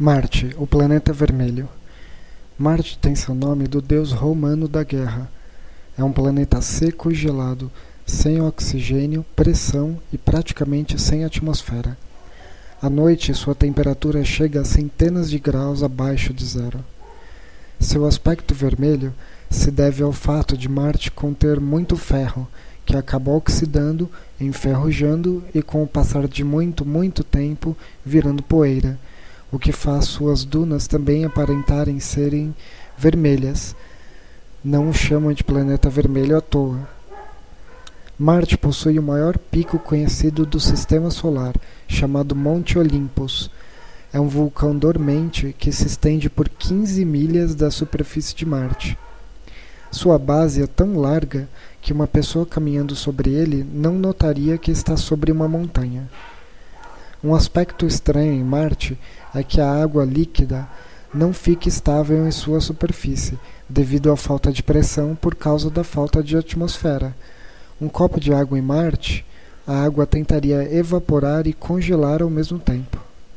Marte, o planeta vermelho. Marte tem seu nome do deus romano da guerra. É um planeta seco e gelado, sem oxigênio, pressão e praticamente sem atmosfera. À noite, sua temperatura chega a centenas de graus abaixo de zero. Seu aspecto vermelho se deve ao fato de Marte conter muito ferro, que acaba oxidando, enferrujando e, com o passar de muito, muito tempo, virando poeira o que faz suas dunas também aparentarem serem vermelhas. Não o chamam de planeta vermelho à toa. Marte possui o maior pico conhecido do sistema solar, chamado Monte Olympus. É um vulcão dormente que se estende por 15 milhas da superfície de Marte. Sua base é tão larga que uma pessoa caminhando sobre ele não notaria que está sobre uma montanha. Um aspecto estranho em Marte é que a água líquida não fica estável em sua superfície, devido à falta de pressão por causa da falta de atmosfera. Um copo de água em Marte, a água tentaria evaporar e congelar ao mesmo tempo.